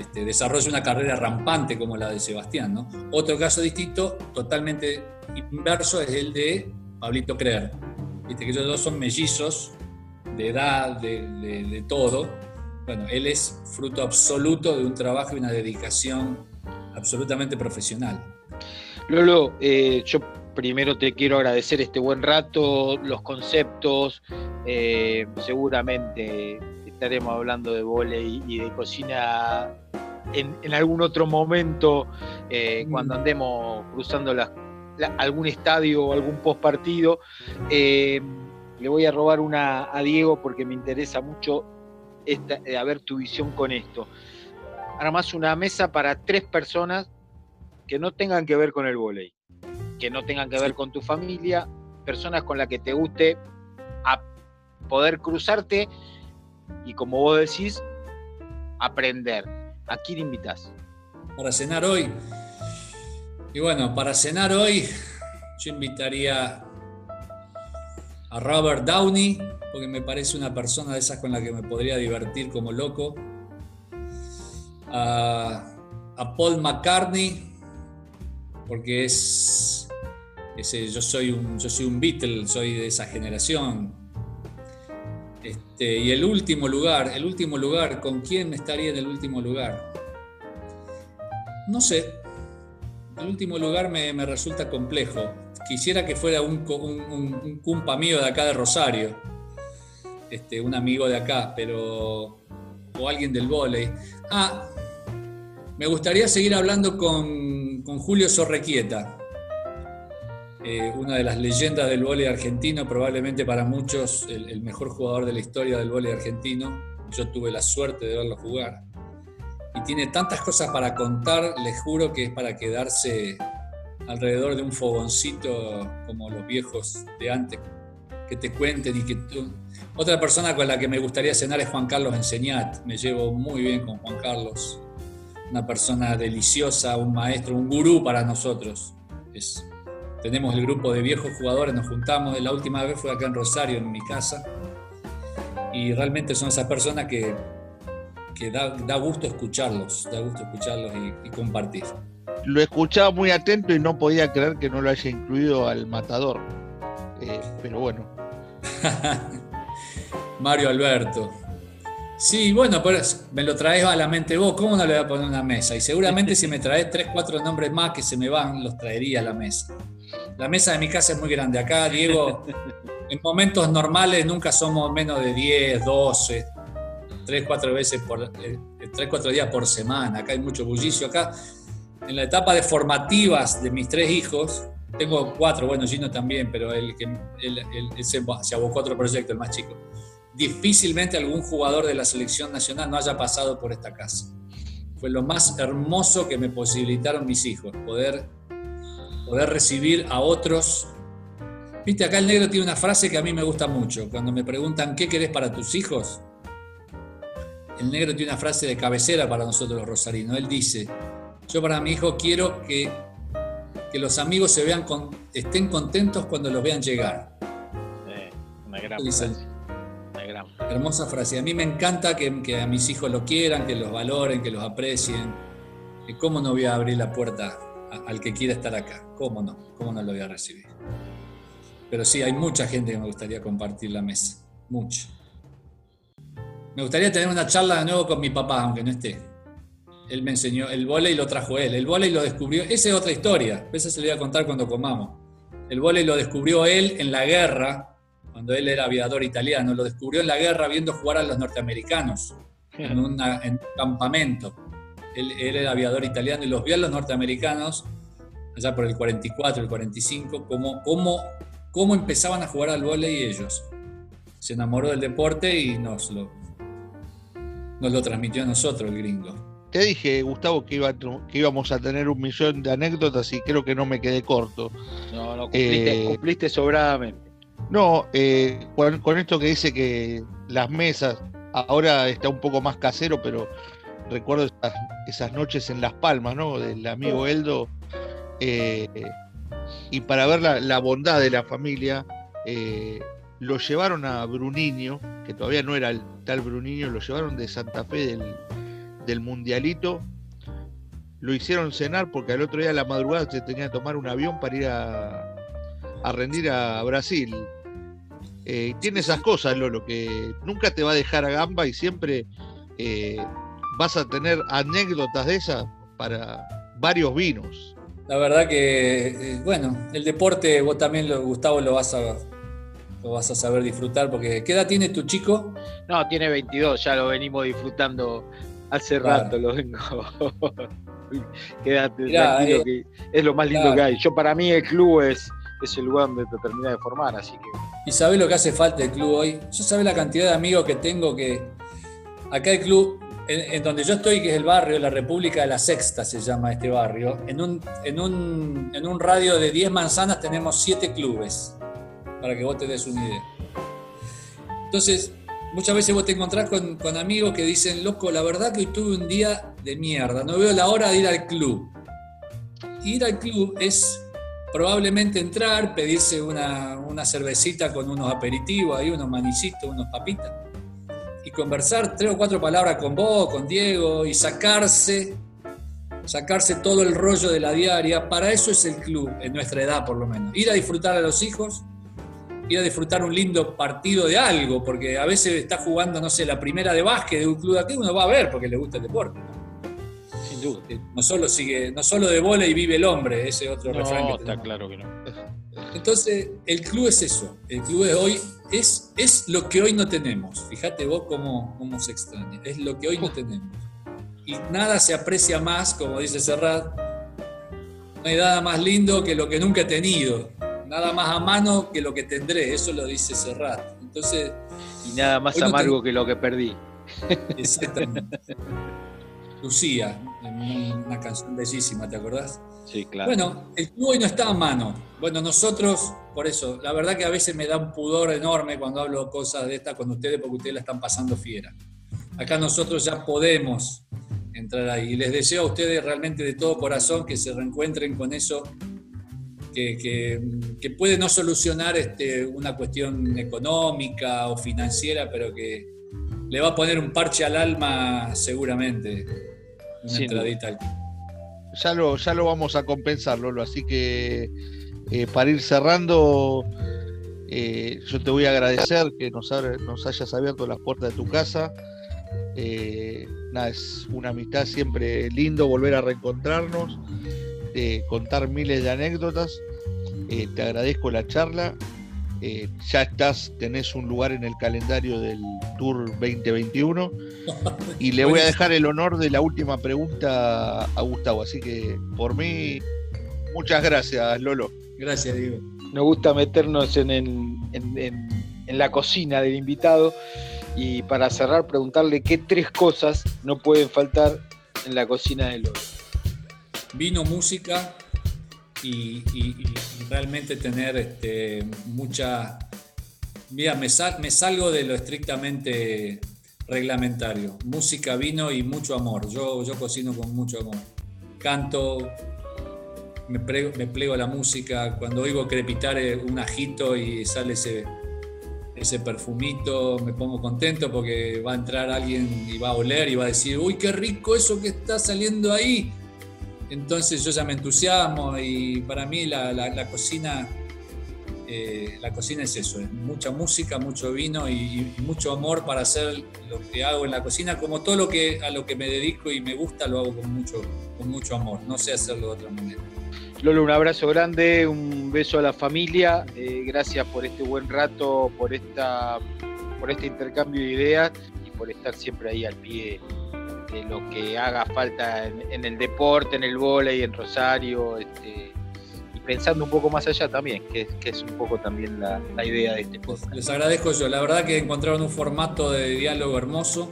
este, una carrera rampante como la de Sebastián. Otro caso distinto, totalmente inverso, es el de Pablito Creer. Viste que ellos dos son mellizos de edad, de, de, todo. Bueno, él es fruto absoluto de un trabajo y una dedicación absolutamente profesional. Lolo, eh, yo primero te quiero agradecer este buen rato, los conceptos, eh, seguramente estaremos hablando de volei y de cocina en, algún otro momento, eh, cuando mm. andemos cruzando algún estadio o algún post partido. Eh, le voy a robar una a Diego porque me interesa mucho esta, a ver tu visión con esto. Armás una mesa para tres personas que no tengan que ver con el volei, que no tengan que ver con tu familia, personas con las que te guste a poder cruzarte y como vos decís, aprender. ¿A quién invitas? Para cenar hoy. Y bueno, para cenar hoy yo invitaría a Robert Downey, porque me parece una persona de esas con la que me podría divertir como loco. A, Paul McCartney, porque es, yo, soy un, yo soy un Beatle, soy de esa generación. Este, y el último lugar, el último lugar, ¿con quién estaría en el último lugar? No sé. El último lugar me, me resulta complejo quisiera que fuera un, un, cumpa mío de acá de Rosario, este, un amigo de acá, pero. o alguien del volei. Ah, me gustaría seguir hablando con, Julio Sorrequieta, eh, una de las leyendas del volei argentino, probablemente para muchos el, el mejor jugador de la historia del volei argentino. Yo tuve la suerte de verlo jugar. Y tiene tantas cosas para contar, les juro que es para quedarse alrededor de un fogoncito como los viejos de antes, que te cuenten y que tú... Otra persona con la que me gustaría cenar es Juan Carlos Enseñat, me llevo muy bien con Juan Carlos, una persona deliciosa, un maestro, un gurú para nosotros. Es, tenemos el grupo de viejos jugadores, nos juntamos, la última vez fue acá en Rosario, en mi casa, y realmente son esas personas que, que da, gusto escucharlos, da gusto escucharlos y compartir lo escuchaba muy atento y no podía creer que no lo haya incluido al matador. Eh, pero bueno. Mario Alberto. Sí, bueno, pues me lo traes a la mente vos, ¿cómo no le voy a poner una mesa? Y seguramente si me traes tres, cuatro nombres más que se me van, los traería a la mesa. La mesa de mi casa es muy grande. Acá, Diego, en momentos normales nunca somos menos de 10, 12, 3, 4 veces por, 3, eh, 4 días por semana. Acá hay mucho bullicio. Acá en la etapa de formativas de mis tres hijos, tengo cuatro, bueno, Gino también, pero él, se, abocó a otro proyecto, el más chico. Difícilmente algún jugador de la selección nacional no haya pasado por esta casa. Fue lo más hermoso que me posibilitaron mis hijos, poder, poder recibir a otros. Viste, acá el negro tiene una frase que a mí me gusta mucho. Cuando me preguntan qué querés para tus hijos, el negro tiene una frase de cabecera para nosotros los rosarinos. Él dice, yo para mi hijo quiero que, que los amigos se vean estén contentos cuando los vean llegar. una gran frase. Hermosa frase. A mí me encanta que, que, a mis hijos lo quieran, que los valoren, que los aprecien. ¿Cómo no voy a abrir la puerta al que quiera estar acá? ¿Cómo no? ¿Cómo no lo voy a recibir? Pero sí, hay mucha gente que me gustaría compartir la mesa. Mucha. Me gustaría tener una charla de nuevo con mi papá, aunque no esté él me enseñó el volei lo trajo él. El volei lo descubrió, esa es otra historia, esa se le voy a contar cuando comamos. El volei lo descubrió él en la guerra, cuando él era aviador italiano, lo descubrió en la guerra viendo jugar a los norteamericanos en, un campamento. Él, era aviador italiano y los vio a los norteamericanos allá por el 44, el 45, cómo, cómo, cómo empezaban a jugar al volei ellos. Se enamoró del deporte y nos lo, nos lo transmitió a nosotros, el gringo. Te dije, Gustavo, que, iba, que íbamos a tener un millón de anécdotas y creo que no me quedé corto. No, no, cumpliste, eh, sobradamente. No, eh, con, esto que dice que las mesas, ahora está un poco más casero, pero recuerdo esas, noches en Las Palmas, ¿no? Del amigo Eldo. Eh, y para ver la, bondad de la familia, lo llevaron a Bruniño, que todavía no era el tal Bruniño, lo llevaron de Santa Fe del del mundialito, lo hicieron cenar porque al otro día a la madrugada se tenía que tomar un avión para ir a, rendir a Brasil. Eh, tiene esas cosas, Lolo, que nunca te va a dejar a gamba y siempre eh, vas a tener anécdotas de esas para varios vinos. La verdad que, eh, bueno, el deporte, vos también, Gustavo, lo vas a, lo vas a saber disfrutar, porque ¿qué edad tiene tu chico? No, tiene 22, ya lo venimos disfrutando hace rato, lo vengo. Quédate tranquilo, eh, que es lo más lindo que hay. Yo para mí el club es, es el lugar donde te termina de formar, así que... ¿Y sabes lo que hace falta el club hoy? Yo sabes la cantidad de amigos que tengo que... Acá el club, en, donde yo estoy, que es el barrio, la República de la Sexta se llama este barrio, en un, en un, en un radio de 10 manzanas tenemos 7 clubes para que vos te des una idea. Entonces, muchas veces vos te encontrás con, amigos que dicen, loco, la verdad que hoy tuve un día de mierda, no veo la hora de ir al club. Ir al club es probablemente entrar, pedirse una, una cervecita con unos aperitivos, ahí unos manicitos, unos papitas, y conversar tres o cuatro palabras con vos, con Diego, y sacarse, sacarse todo el rollo de la diaria. Para eso es el club, en nuestra edad por lo menos. Ir a disfrutar a los hijos ir a disfrutar un lindo partido de algo, porque a veces está jugando, no sé, la primera de básquet de un club de aquí, uno va a ver porque le gusta el deporte. Sin duda. No solo, sigue, no solo de bola y vive el hombre, ese otro no, refrán está claro que no. Entonces, el club es eso. El club de hoy es, es lo que hoy no tenemos. Fíjate vos cómo, cómo se extraña. Es lo que hoy no tenemos. Y nada se aprecia más, como dice Serrat, no hay nada más lindo que lo que nunca he tenido nada más a mano que lo que tendré, eso lo dice Serrat. Entonces, y nada más amargo que lo que perdí. Exactamente. Lucía, una canción bellísima, ¿te acordás? Sí, claro. Bueno, el club hoy no está a mano. Bueno, nosotros, por eso, la verdad que a veces me da un pudor enorme cuando hablo cosas de estas con ustedes, porque ustedes la están pasando fiera. Acá nosotros ya podemos entrar ahí. Y les deseo a ustedes realmente de todo corazón que se reencuentren con eso que, puede no solucionar este, una cuestión económica o financiera, pero que le va a poner un parche al alma seguramente. Ya lo, ya lo vamos a compensar, Lolo. Así que eh, para ir cerrando, eh, yo te voy a agradecer que nos, nos hayas abierto las puertas de tu casa. Eh, nada, es una amistad siempre lindo volver a reencontrarnos, contar miles de anécdotas eh, te agradezco la charla. Eh, ya estás, tenés un lugar en el calendario del Tour 2021 y le voy a dejar el honor de la última pregunta a Gustavo. Así que por mí, muchas gracias, Lolo. Gracias, Diego. Nos gusta meternos en, en la cocina del invitado y para cerrar, preguntarle qué tres cosas no pueden faltar en la cocina de Lolo. Vino, música y, realmente tener este, mucha... Mira, me, salgo de lo estrictamente reglamentario. Música, vino y mucho amor. Yo, yo cocino con mucho amor. Canto, me, me plego a la música. Cuando oigo crepitar eh, un ajito y sale ese, ese perfumito, me pongo contento porque va a entrar alguien y va a oler y va a decir, uy, qué rico eso que está saliendo ahí. Entonces yo ya me entusiasmo y para mí la, cocina, eh, la cocina es eso, es mucha música, mucho vino y, mucho amor para hacer lo que hago en la cocina, como todo lo que a lo que me dedico y me gusta lo hago con mucho, con mucho amor, no sé hacerlo de otra manera. Lolo, un abrazo grande, un beso a la familia, eh, gracias por este buen rato, por esta por este intercambio de ideas y por estar siempre ahí al pie lo que haga falta en, el deporte, en el volei, en Rosario, este, y pensando un poco más allá también, que, es un poco también la, idea de este podcast. Les agradezco yo, la verdad que encontraron un formato de diálogo hermoso,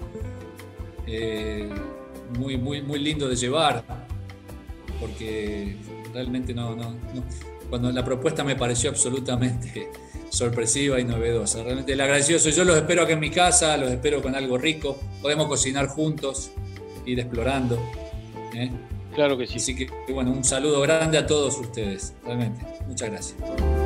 eh, muy, muy, muy lindo de llevar, porque realmente no, no, cuando la propuesta me pareció absolutamente sorpresiva y novedosa. Realmente el agradecido soy yo, los espero aquí en mi casa, los espero con algo rico, podemos cocinar juntos ir explorando. ¿eh? Claro que sí. Así que, bueno, un saludo grande a todos ustedes, realmente. Muchas gracias.